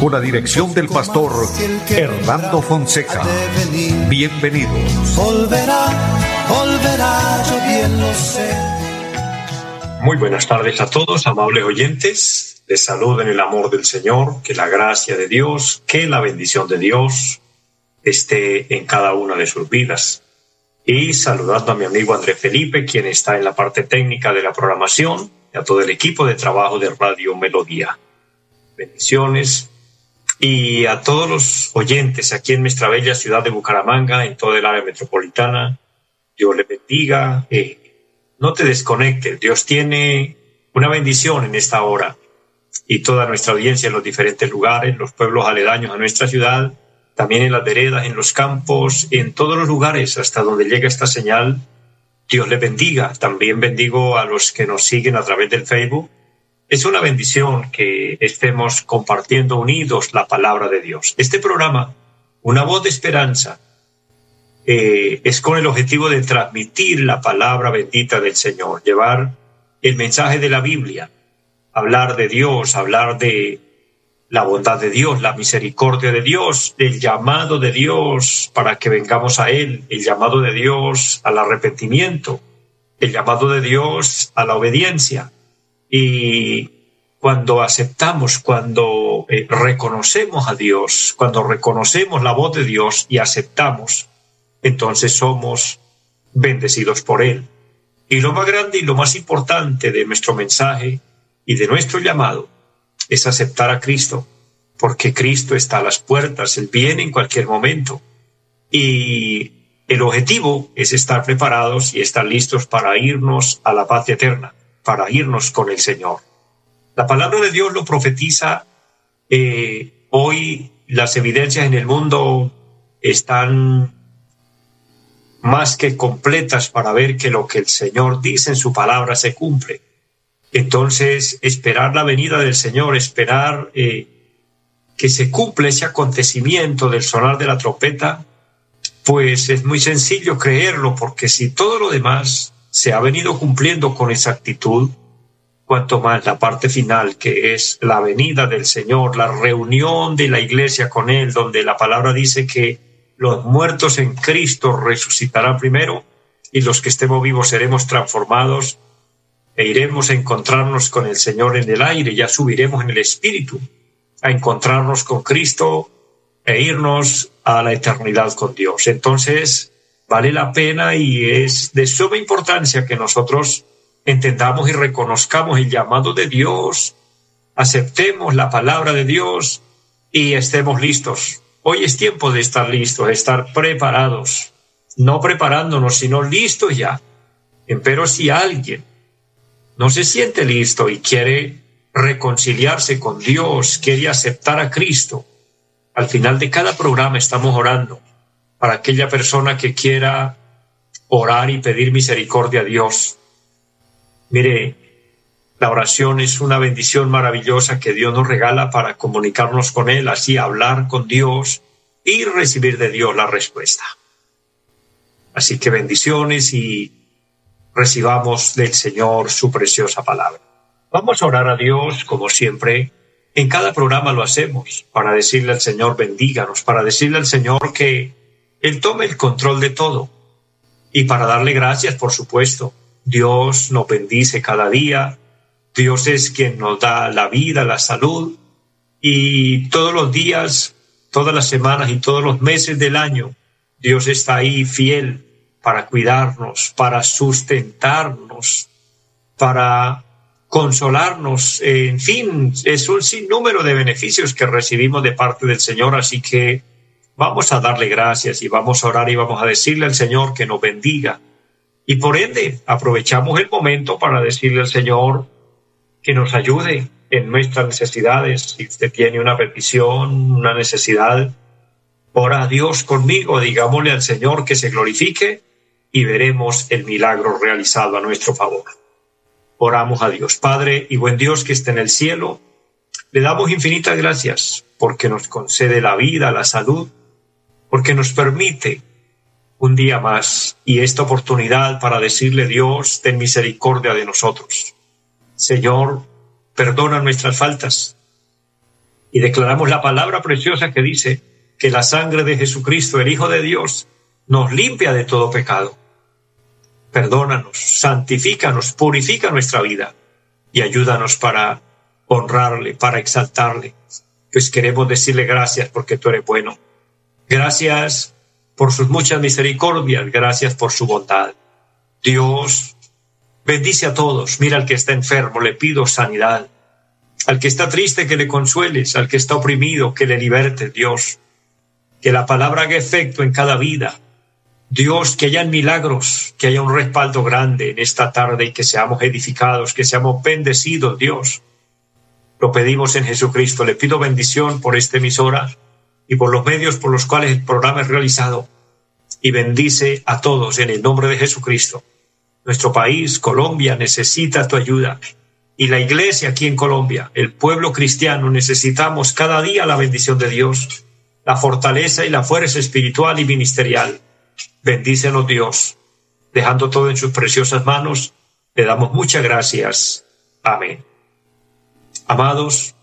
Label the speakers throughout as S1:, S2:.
S1: Con la dirección del pastor Hernando Fonseca. Bienvenidos.
S2: Volverá, volverá, yo bien lo sé.
S3: Muy buenas tardes a todos, amables oyentes les saludo en el amor del Señor, que la gracia de Dios, que la bendición de Dios esté en cada una de sus vidas. Y saludando a mi amigo André Felipe, quien está en la parte técnica de la programación, y a todo el equipo de trabajo de Radio Melodía. Bendiciones. Y a todos los oyentes aquí en nuestra bella ciudad de Bucaramanga, en toda el área metropolitana, Dios le bendiga. Eh, no te desconectes, Dios tiene una bendición en esta hora y toda nuestra audiencia en los diferentes lugares, los pueblos aledaños a nuestra ciudad, también en las veredas, en los campos, en todos los lugares hasta donde llega esta señal. Dios le bendiga. También bendigo a los que nos siguen a través del Facebook. Es una bendición que estemos compartiendo unidos la palabra de Dios. Este programa, Una voz de esperanza, eh, es con el objetivo de transmitir la palabra bendita del Señor, llevar el mensaje de la Biblia hablar de Dios, hablar de la bondad de Dios, la misericordia de Dios, el llamado de Dios para que vengamos a Él, el llamado de Dios al arrepentimiento, el llamado de Dios a la obediencia. Y cuando aceptamos, cuando eh, reconocemos a Dios, cuando reconocemos la voz de Dios y aceptamos, entonces somos bendecidos por Él. Y lo más grande y lo más importante de nuestro mensaje y de nuestro llamado es aceptar a Cristo, porque Cristo está a las puertas, Él viene en cualquier momento. Y el objetivo es estar preparados y estar listos para irnos a la paz eterna, para irnos con el Señor. La palabra de Dios lo profetiza. Eh, hoy las evidencias en el mundo están más que completas para ver que lo que el Señor dice en su palabra se cumple. Entonces, esperar la venida del Señor, esperar eh, que se cumpla ese acontecimiento del sonar de la trompeta, pues es muy sencillo creerlo, porque si todo lo demás se ha venido cumpliendo con exactitud, cuanto más la parte final, que es la venida del Señor, la reunión de la iglesia con Él, donde la palabra dice que los muertos en Cristo resucitarán primero y los que estemos vivos seremos transformados e iremos a encontrarnos con el Señor en el aire, ya subiremos en el Espíritu a encontrarnos con Cristo e irnos a la eternidad con Dios. Entonces, vale la pena y es de suma importancia que nosotros entendamos y reconozcamos el llamado de Dios, aceptemos la palabra de Dios y estemos listos. Hoy es tiempo de estar listos, de estar preparados, no preparándonos, sino listos ya. Pero si alguien no se siente listo y quiere reconciliarse con Dios, quiere aceptar a Cristo, al final de cada programa estamos orando para aquella persona que quiera orar y pedir misericordia a Dios. Mire, la oración es una bendición maravillosa que Dios nos regala para comunicarnos con Él, así hablar con Dios y recibir de Dios la respuesta. Así que bendiciones y recibamos del Señor su preciosa palabra. Vamos a orar a Dios, como siempre, en cada programa lo hacemos, para decirle al Señor bendíganos, para decirle al Señor que Él tome el control de todo. Y para darle gracias, por supuesto. Dios nos bendice cada día, Dios es quien nos da la vida, la salud. Y todos los días, todas las semanas y todos los meses del año, Dios está ahí fiel para cuidarnos, para sustentarnos, para consolarnos, en fin, es un sinnúmero de beneficios que recibimos de parte del Señor, así que vamos a darle gracias y vamos a orar y vamos a decirle al Señor que nos bendiga. Y por ende, aprovechamos el momento para decirle al Señor que nos ayude en nuestras necesidades. Si usted tiene una petición, una necesidad, ora a Dios conmigo, digámosle al Señor que se glorifique y veremos el milagro realizado a nuestro favor. Oramos a Dios. Padre y buen Dios que está en el cielo, le damos infinitas gracias porque nos concede la vida, la salud, porque nos permite un día más y esta oportunidad para decirle Dios, ten misericordia de nosotros. Señor, perdona nuestras faltas. Y declaramos la palabra preciosa que dice que la sangre de Jesucristo, el Hijo de Dios, nos limpia de todo pecado. Perdónanos, santifícanos, purifica nuestra vida y ayúdanos para honrarle, para exaltarle. Pues queremos decirle gracias porque tú eres bueno. Gracias por sus muchas misericordias, gracias por su bondad. Dios, bendice a todos. Mira al que está enfermo, le pido sanidad. Al que está triste, que le consueles. Al que está oprimido, que le liberte, Dios. Que la palabra haga efecto en cada vida. Dios, que hayan milagros, que haya un respaldo grande en esta tarde y que seamos edificados, que seamos bendecidos, Dios. Lo pedimos en Jesucristo. Le pido bendición por esta emisora y por los medios por los cuales el programa es realizado. Y bendice a todos en el nombre de Jesucristo. Nuestro país, Colombia, necesita tu ayuda. Y la iglesia aquí en Colombia, el pueblo cristiano, necesitamos cada día la bendición de Dios, la fortaleza y la fuerza espiritual y ministerial. Bendícenos Dios. Dejando todo en sus preciosas manos, le damos muchas gracias. Amén. Amados,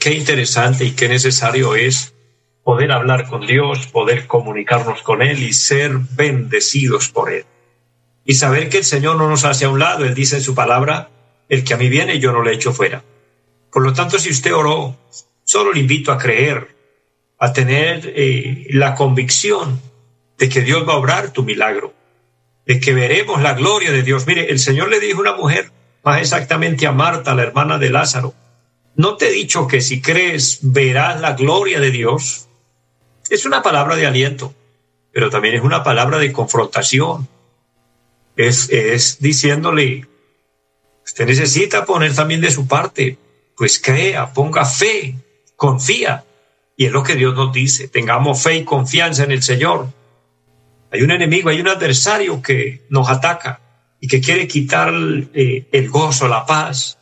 S3: qué interesante y qué necesario es poder hablar con Dios, poder comunicarnos con Él y ser bendecidos por Él. Y saber que el Señor no nos hace a un lado, Él dice en su palabra, el que a mí viene yo no le echo fuera. Por lo tanto, si usted oró, solo le invito a creer, a tener eh, la convicción de que Dios va a obrar tu milagro, de que veremos la gloria de Dios. Mire, el Señor le dijo a una mujer, más exactamente a Marta, la hermana de Lázaro, ¿no te he dicho que si crees verás la gloria de Dios? Es una palabra de aliento, pero también es una palabra de confrontación. Es, es diciéndole, usted necesita poner también de su parte, pues crea, ponga fe, confía. Y es lo que Dios nos dice, tengamos fe y confianza en el Señor. Hay un enemigo, hay un adversario que nos ataca y que quiere quitar eh, el gozo, la paz,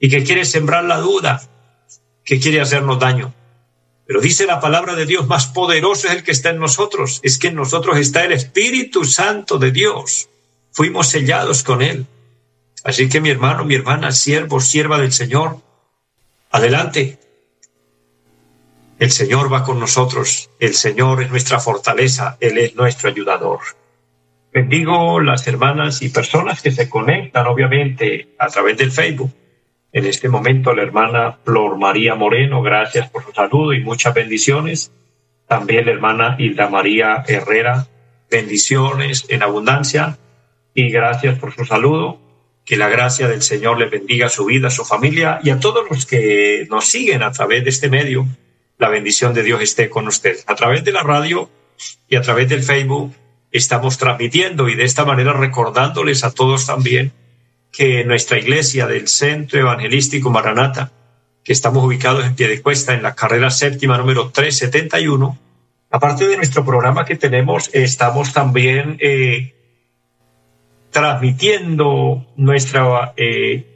S3: y que quiere sembrar la duda, que quiere hacernos daño. Pero dice la palabra de Dios, más poderoso es el que está en nosotros, es que en nosotros está el Espíritu Santo de Dios. Fuimos sellados con Él. Así que mi hermano, mi hermana, siervo, sierva del Señor, adelante. El Señor va con nosotros, el Señor es nuestra fortaleza, Él es nuestro ayudador. Bendigo las hermanas y personas que se conectan, obviamente, a través del Facebook. En este momento, la hermana Flor María Moreno, gracias por su saludo y muchas bendiciones. También la hermana Hilda María Herrera, bendiciones en abundancia y gracias por su saludo. Que la gracia del Señor le bendiga su vida, su familia y a todos los que nos siguen a través de este medio. La bendición de Dios esté con ustedes. A través de la radio y a través del Facebook estamos transmitiendo y de esta manera recordándoles a todos también que nuestra iglesia del Centro Evangelístico Maranata, que estamos ubicados en pie de cuesta en la carrera séptima número 371, aparte de nuestro programa que tenemos, estamos también eh, transmitiendo nuestra, eh,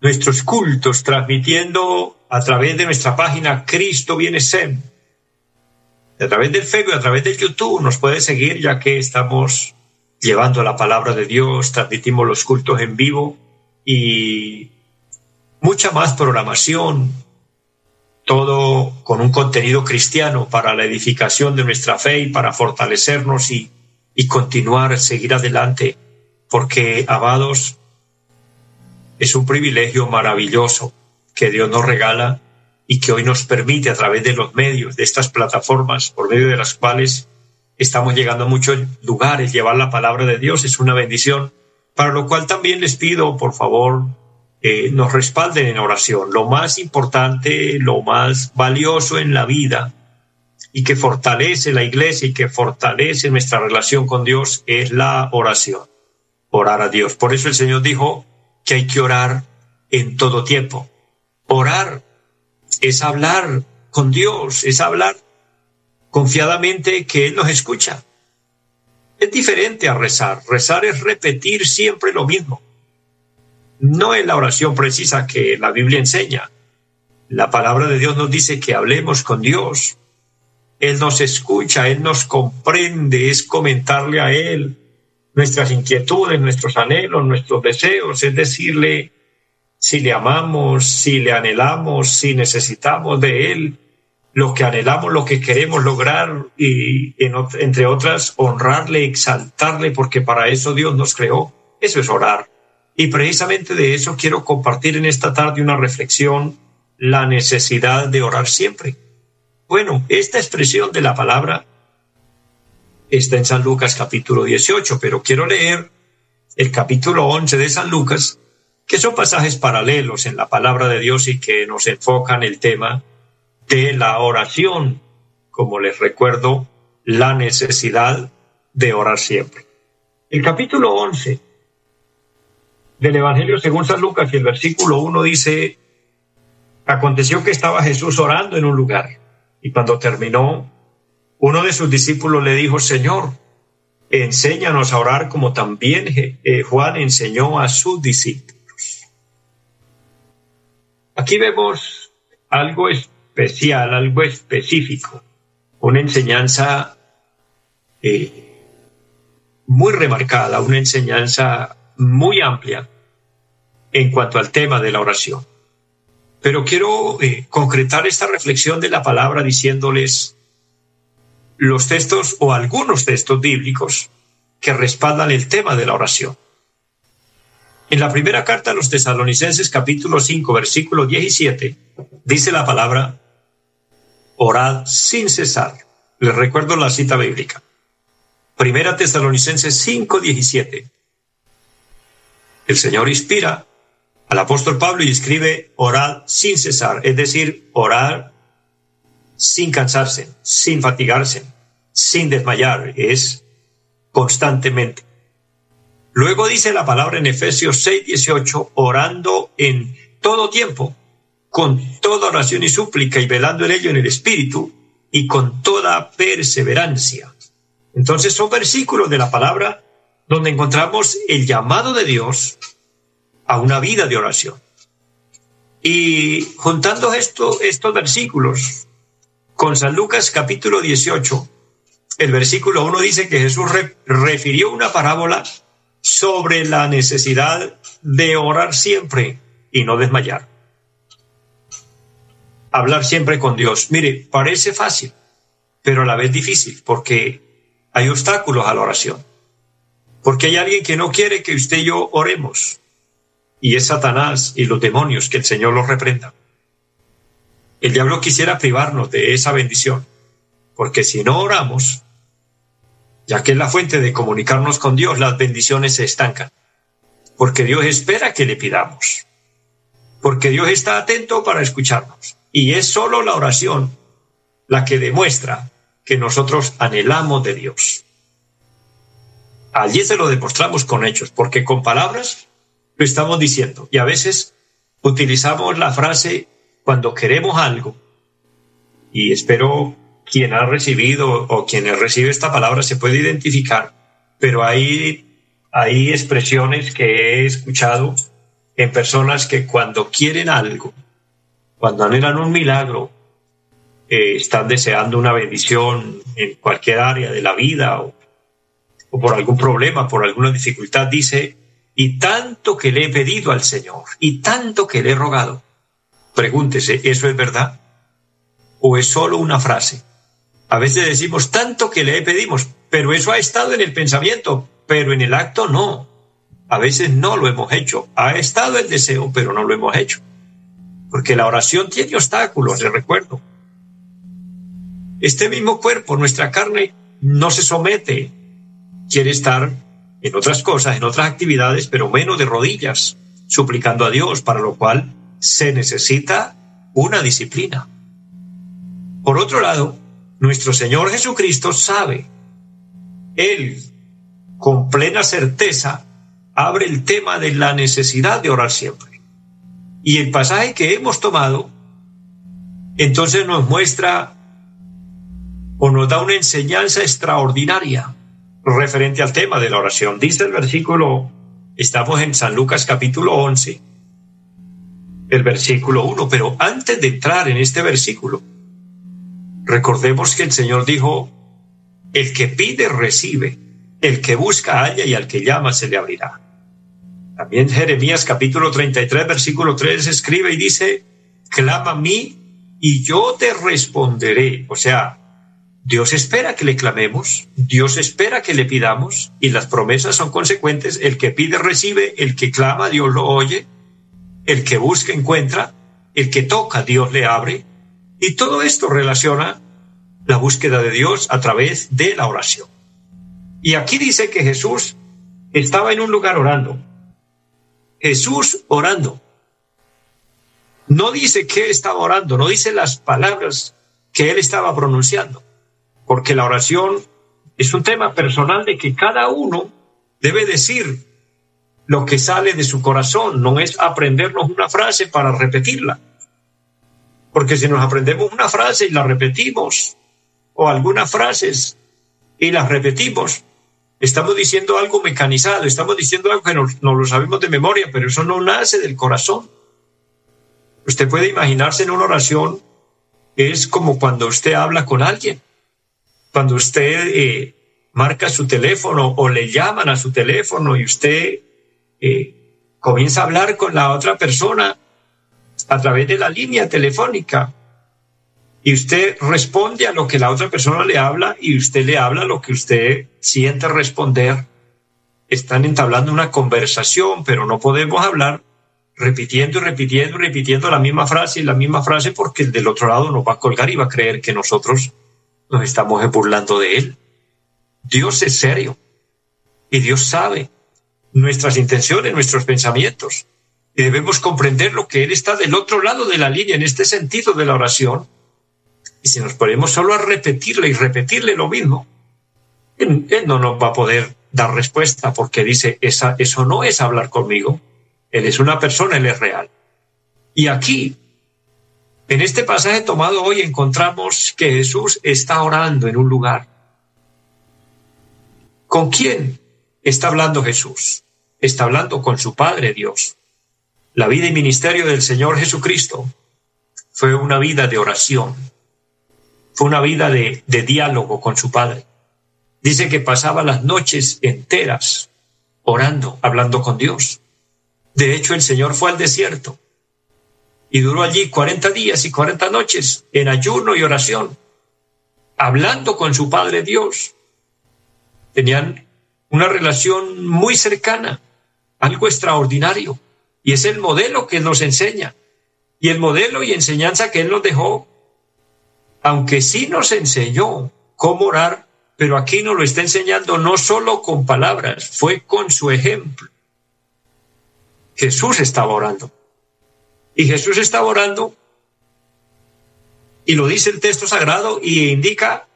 S3: nuestros cultos, transmitiendo a través de nuestra página Cristo Viene Sem a través del Facebook, a través de YouTube, nos puede seguir ya que estamos llevando la palabra de Dios, transmitimos los cultos en vivo y mucha más programación, todo con un contenido cristiano para la edificación de nuestra fe y para fortalecernos y, y continuar, seguir adelante, porque, amados, es un privilegio maravilloso que Dios nos regala y que hoy nos permite a través de los medios, de estas plataformas, por medio de las cuales estamos llegando a muchos lugares, llevar la palabra de Dios es una bendición, para lo cual también les pido, por favor, eh, nos respalden en oración. Lo más importante, lo más valioso en la vida y que fortalece la iglesia y que fortalece nuestra relación con Dios es la oración, orar a Dios. Por eso el Señor dijo que hay que orar en todo tiempo. Orar es hablar con Dios, es hablar confiadamente que Él nos escucha. Es diferente a rezar. Rezar es repetir siempre lo mismo. No es la oración precisa que la Biblia enseña. La palabra de Dios nos dice que hablemos con Dios. Él nos escucha, Él nos comprende, es comentarle a Él nuestras inquietudes, nuestros anhelos, nuestros deseos, es decirle si le amamos, si le anhelamos, si necesitamos de Él, lo que anhelamos, lo que queremos lograr y, entre otras, honrarle, exaltarle, porque para eso Dios nos creó. Eso es orar. Y precisamente de eso quiero compartir en esta tarde una reflexión, la necesidad de orar siempre. Bueno, esta expresión de la palabra está en San Lucas capítulo 18, pero quiero leer el capítulo 11 de San Lucas, que son pasajes paralelos en la palabra de Dios y que nos enfocan el tema de la oración, como les recuerdo, la necesidad de orar siempre. El capítulo 11 del Evangelio según San Lucas y el versículo 1 dice, aconteció que estaba Jesús orando en un lugar y cuando terminó, uno de sus discípulos le dijo, Señor, enséñanos a orar como también eh, Juan enseñó a sus discípulos. Aquí vemos algo especial, algo específico, una enseñanza eh, muy remarcada, una enseñanza muy amplia en cuanto al tema de la oración. Pero quiero eh, concretar esta reflexión de la palabra diciéndoles los textos o algunos textos bíblicos que respaldan el tema de la oración. En la primera carta a los tesalonicenses capítulo 5 versículo 17 dice la palabra orad sin cesar. Les recuerdo la cita bíblica. Primera Tesalonicenses 5, 17. El Señor inspira al apóstol Pablo y escribe orad sin cesar, es decir, orar sin cansarse, sin fatigarse, sin desmayar, es constantemente. Luego dice la palabra en Efesios 6, 18, orando en todo tiempo con toda oración y súplica y velando en ello en el Espíritu y con toda perseverancia. Entonces son versículos de la palabra donde encontramos el llamado de Dios a una vida de oración. Y juntando esto, estos versículos con San Lucas capítulo 18, el versículo 1 dice que Jesús refirió una parábola sobre la necesidad de orar siempre y no desmayar hablar siempre con Dios. Mire, parece fácil, pero a la vez difícil, porque hay obstáculos a la oración. Porque hay alguien que no quiere que usted y yo oremos, y es Satanás y los demonios, que el Señor los reprenda. El diablo quisiera privarnos de esa bendición, porque si no oramos, ya que es la fuente de comunicarnos con Dios, las bendiciones se estancan, porque Dios espera que le pidamos, porque Dios está atento para escucharnos. Y es solo la oración la que demuestra que nosotros anhelamos de Dios. Allí se lo demostramos con hechos, porque con palabras lo estamos diciendo. Y a veces utilizamos la frase cuando queremos algo. Y espero quien ha recibido o quien recibe esta palabra se puede identificar. Pero hay, hay expresiones que he escuchado en personas que cuando quieren algo, cuando anhelan un milagro, eh, están deseando una bendición en cualquier área de la vida o, o por algún problema, por alguna dificultad, dice, y tanto que le he pedido al Señor, y tanto que le he rogado. Pregúntese, ¿eso es verdad? ¿O es solo una frase? A veces decimos tanto que le pedimos, pero eso ha estado en el pensamiento, pero en el acto no. A veces no lo hemos hecho. Ha estado el deseo, pero no lo hemos hecho porque la oración tiene obstáculos, le recuerdo. Este mismo cuerpo, nuestra carne, no se somete, quiere estar en otras cosas, en otras actividades, pero menos de rodillas, suplicando a Dios, para lo cual se necesita una disciplina. Por otro lado, nuestro Señor Jesucristo sabe, Él con plena certeza abre el tema de la necesidad de orar siempre. Y el pasaje que hemos tomado, entonces nos muestra o nos da una enseñanza extraordinaria referente al tema de la oración. Dice el versículo, estamos en San Lucas capítulo 11, el versículo 1, pero antes de entrar en este versículo, recordemos que el Señor dijo, el que pide recibe, el que busca halla y al que llama se le abrirá. También Jeremías capítulo 33, versículo 3 escribe y dice, clama a mí y yo te responderé. O sea, Dios espera que le clamemos, Dios espera que le pidamos y las promesas son consecuentes. El que pide recibe, el que clama Dios lo oye, el que busca encuentra, el que toca Dios le abre. Y todo esto relaciona la búsqueda de Dios a través de la oración. Y aquí dice que Jesús estaba en un lugar orando. Jesús orando. No dice que estaba orando, no dice las palabras que él estaba pronunciando, porque la oración es un tema personal de que cada uno debe decir lo que sale de su corazón, no es aprendernos una frase para repetirla. Porque si nos aprendemos una frase y la repetimos, o algunas frases y las repetimos, estamos diciendo algo mecanizado, estamos diciendo algo que no, lo sabemos de memoria, pero eso no nace del corazón. Usted puede imaginarse en una oración, es como cuando usted habla con alguien, cuando usted eh, marca su teléfono o le llaman a su teléfono y usted eh, comienza a hablar con la otra persona a través de la línea telefónica y usted responde a lo que la otra persona le habla y usted le habla lo que usted siente responder. Están entablando una conversación, pero no podemos hablar repitiendo y repitiendo y repitiendo la misma frase y la misma frase porque el del otro lado nos va a colgar y va a creer que nosotros nos estamos burlando de él. Dios es serio y Dios sabe nuestras intenciones, nuestros pensamientos. Y debemos comprender lo que Él está del otro lado de la línea en este sentido de la oración y si nos ponemos solo a repetirle y repetirle lo mismo, él, no nos va a poder dar respuesta porque dice, eso no es hablar conmigo. Él es una persona, Él es real. Y aquí, en este pasaje tomado hoy, encontramos que Jesús está orando en un lugar. ¿Con quién está hablando Jesús? Está hablando con su Padre Dios. La vida y ministerio del Señor Jesucristo fue una vida de oración, fue una vida de, diálogo con su padre. Dice que pasaba las noches enteras orando, hablando con Dios. De hecho, el Señor fue al desierto y duró allí 40 días y 40 noches en ayuno y oración, hablando con su Padre Dios. Tenían una relación muy cercana, algo extraordinario, y es el modelo que nos enseña, y el modelo y enseñanza que Él nos dejó aunque sí nos enseñó cómo orar, pero aquí nos lo está enseñando no solo con palabras, fue con su ejemplo. Jesús estaba orando. Y Jesús estaba orando, y lo dice el texto sagrado, y indica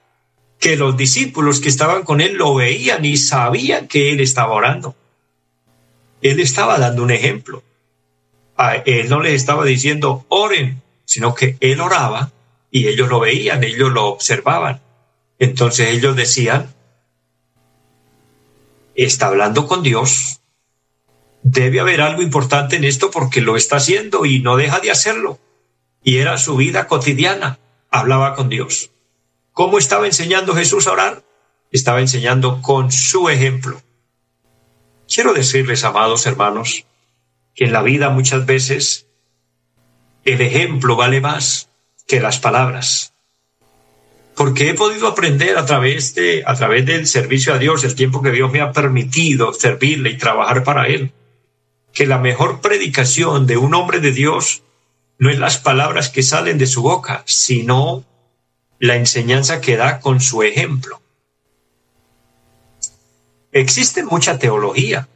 S3: que los discípulos que estaban con él lo veían y sabían que él estaba orando. Él estaba dando un ejemplo. A él no les estaba diciendo oren, sino que él oraba y ellos lo veían, ellos lo observaban. Entonces ellos decían, está hablando con Dios, debe haber algo importante en esto porque lo está haciendo y no deja de hacerlo. Y era su vida cotidiana, hablaba con Dios. ¿Cómo estaba enseñando Jesús a orar? Estaba enseñando con su ejemplo. Quiero decirles, amados hermanos, que en la vida muchas veces el ejemplo vale más que las palabras. Porque he podido aprender a través, de, a través del servicio a Dios, el tiempo que Dios me ha permitido servirle y trabajar para Él, que la mejor predicación de un hombre de Dios no es las palabras que salen de su boca, sino la enseñanza que da con su ejemplo. Existe mucha teología.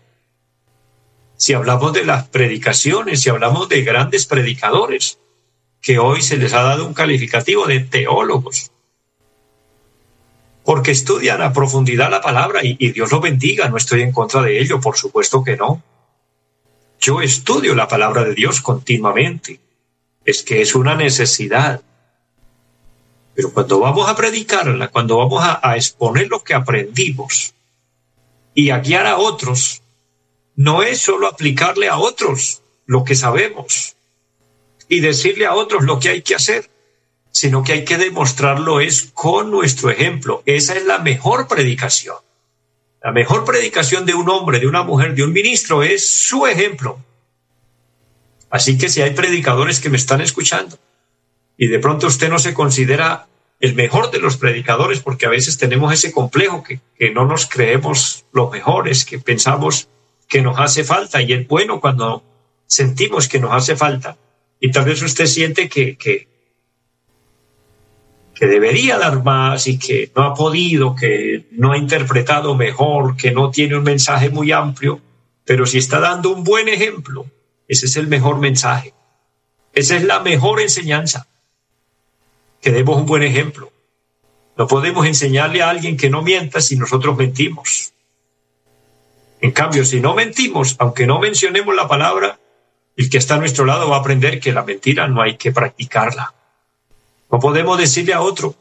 S3: Si hablamos de las predicaciones, si hablamos de grandes predicadores, que hoy se les ha dado un calificativo de teólogos, porque estudian a profundidad la palabra y, Dios lo bendiga, no estoy en contra de ello, por supuesto que no. Yo estudio la palabra de Dios continuamente, es que es una necesidad. Pero cuando vamos a predicarla, cuando vamos a, a exponer lo que aprendimos, y a guiar a otros no es solo aplicarle a otros lo que sabemos y decirle a otros lo que hay que hacer, sino que hay que demostrarlo es con nuestro ejemplo. Esa es la mejor predicación. La mejor predicación de un hombre, de una mujer, de un ministro es su ejemplo. Así que si hay predicadores que me están escuchando y de pronto usted no se considera el mejor de los predicadores porque a veces tenemos ese complejo que, que no nos creemos los mejores, que pensamos que nos hace falta y es bueno cuando sentimos que nos hace falta y tal vez usted siente que, que, debería dar más y que no ha podido, que no ha interpretado mejor, que no tiene un mensaje muy amplio, pero si está dando un buen ejemplo, ese es el mejor mensaje. Esa es la mejor enseñanza. Que demos un buen ejemplo. No podemos enseñarle a alguien que no mienta si nosotros mentimos. En cambio, si no mentimos, aunque no mencionemos la palabra, el que está a nuestro lado va a aprender que la mentira no hay que practicarla. No podemos decirle a otro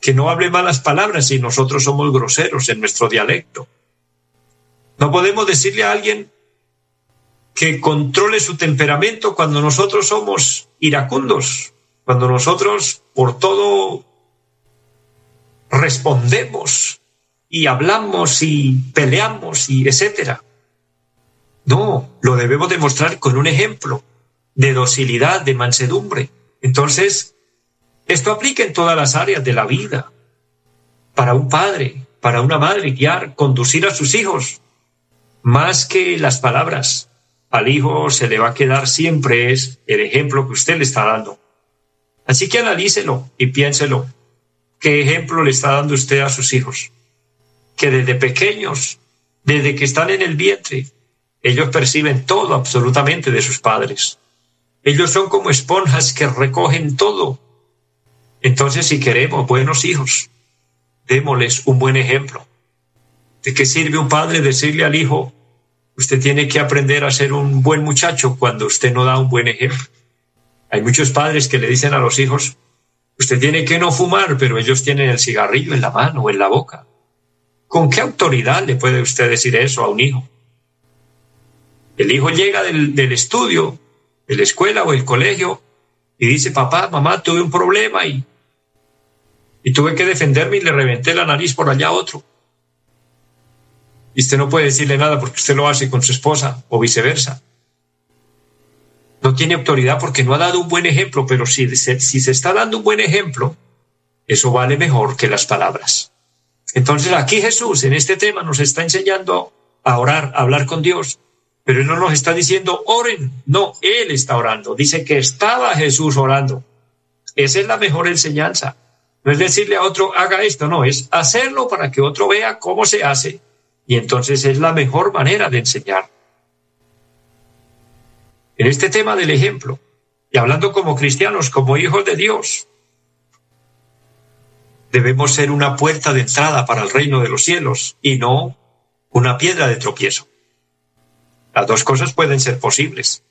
S3: que no hable malas palabras si nosotros somos groseros en nuestro dialecto. No podemos decirle a alguien que controle su temperamento cuando nosotros somos iracundos, cuando nosotros por todo respondemos y hablamos y peleamos y etcétera. No, lo debemos demostrar con un ejemplo de docilidad, de mansedumbre. Entonces, esto aplica en todas las áreas de la vida. Para un padre, para una madre, guiar, conducir a sus hijos, más que las palabras. Al hijo se le va a quedar siempre es el ejemplo que usted le está dando. Así que analícelo y piénselo. ¿Qué ejemplo le está dando usted a sus hijos? Que desde pequeños, desde que están en el vientre, ellos perciben todo absolutamente de sus padres. Ellos son como esponjas que recogen todo. Entonces, si queremos buenos hijos, démosles un buen ejemplo. ¿De qué sirve un padre decirle al hijo, usted tiene que aprender a ser un buen muchacho cuando usted no da un buen ejemplo? Hay muchos padres que le dicen a los hijos, usted tiene que no fumar, pero ellos tienen el cigarrillo en la mano o en la boca. ¿Con qué autoridad le puede usted decir eso a un hijo? El hijo llega del, estudio, de la escuela o el colegio, y dice, papá, mamá, tuve un problema y, tuve que defenderme y le reventé la nariz por allá a otro. Y usted no puede decirle nada porque usted lo hace con su esposa o viceversa. No tiene autoridad porque no ha dado un buen ejemplo, pero si si se está dando un buen ejemplo, eso vale mejor que las palabras. Entonces aquí Jesús en este tema nos está enseñando a orar, a hablar con Dios, pero él no nos está diciendo oren, no, él está orando. Dice que estaba Jesús orando. Esa es la mejor enseñanza. No es decirle a otro haga esto, no, es hacerlo para que otro vea cómo se hace y entonces es la mejor manera de enseñar. En este tema del ejemplo, y hablando como cristianos, como hijos de Dios, debemos ser una puerta de entrada para el reino de los cielos y no una piedra de tropiezo. Las dos cosas pueden ser posibles.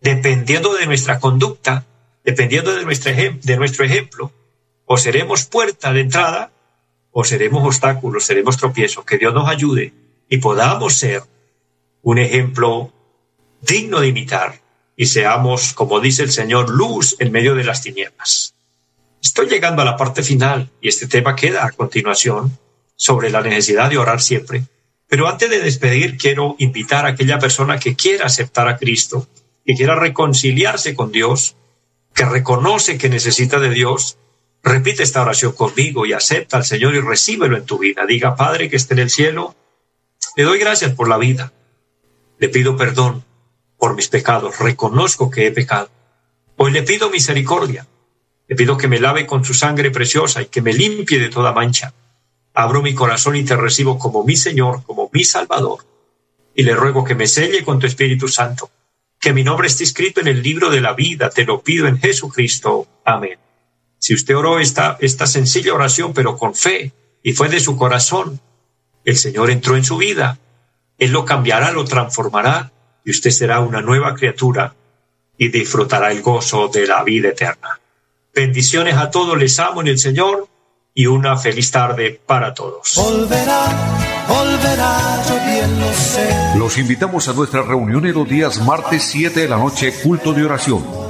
S3: Dependiendo de nuestra conducta, dependiendo de nuestro, de nuestro ejemplo, o seremos puerta de entrada o seremos obstáculos, seremos tropiezos. Que Dios nos ayude y podamos ser un ejemplo digno de imitar y seamos, como dice el Señor, luz en medio de las tinieblas. Estoy llegando a la parte final y este tema queda a continuación sobre la necesidad de orar siempre pero antes de despedir, quiero invitar a aquella persona que quiera aceptar a Cristo, que quiera reconciliarse con Dios, que reconoce que necesita de Dios, repite esta oración conmigo y acepta al Señor y recíbelo en tu vida. Diga, Padre que esté en el cielo, le doy gracias por la vida. Le pido perdón por mis pecados. Reconozco que he pecado. Hoy le pido misericordia. Le pido que me lave con su sangre preciosa y que me limpie de toda mancha abro mi corazón y te recibo como mi Señor, como mi Salvador. Y le ruego que me selle con tu Espíritu Santo, que mi nombre esté escrito en el libro de la vida, te lo pido en Jesucristo. Amén. Si usted oró esta, esta sencilla oración, pero con fe, y fue de su corazón, el Señor entró en su vida, Él lo cambiará, lo transformará, y usted será una nueva criatura y disfrutará el gozo de la vida eterna. Bendiciones a todos, les amo en el Señor y una feliz tarde para todos.
S2: Volverá, volverá, yo bien lo sé.
S1: Los invitamos a nuestra reunión en los días martes 7 de la noche, culto de oración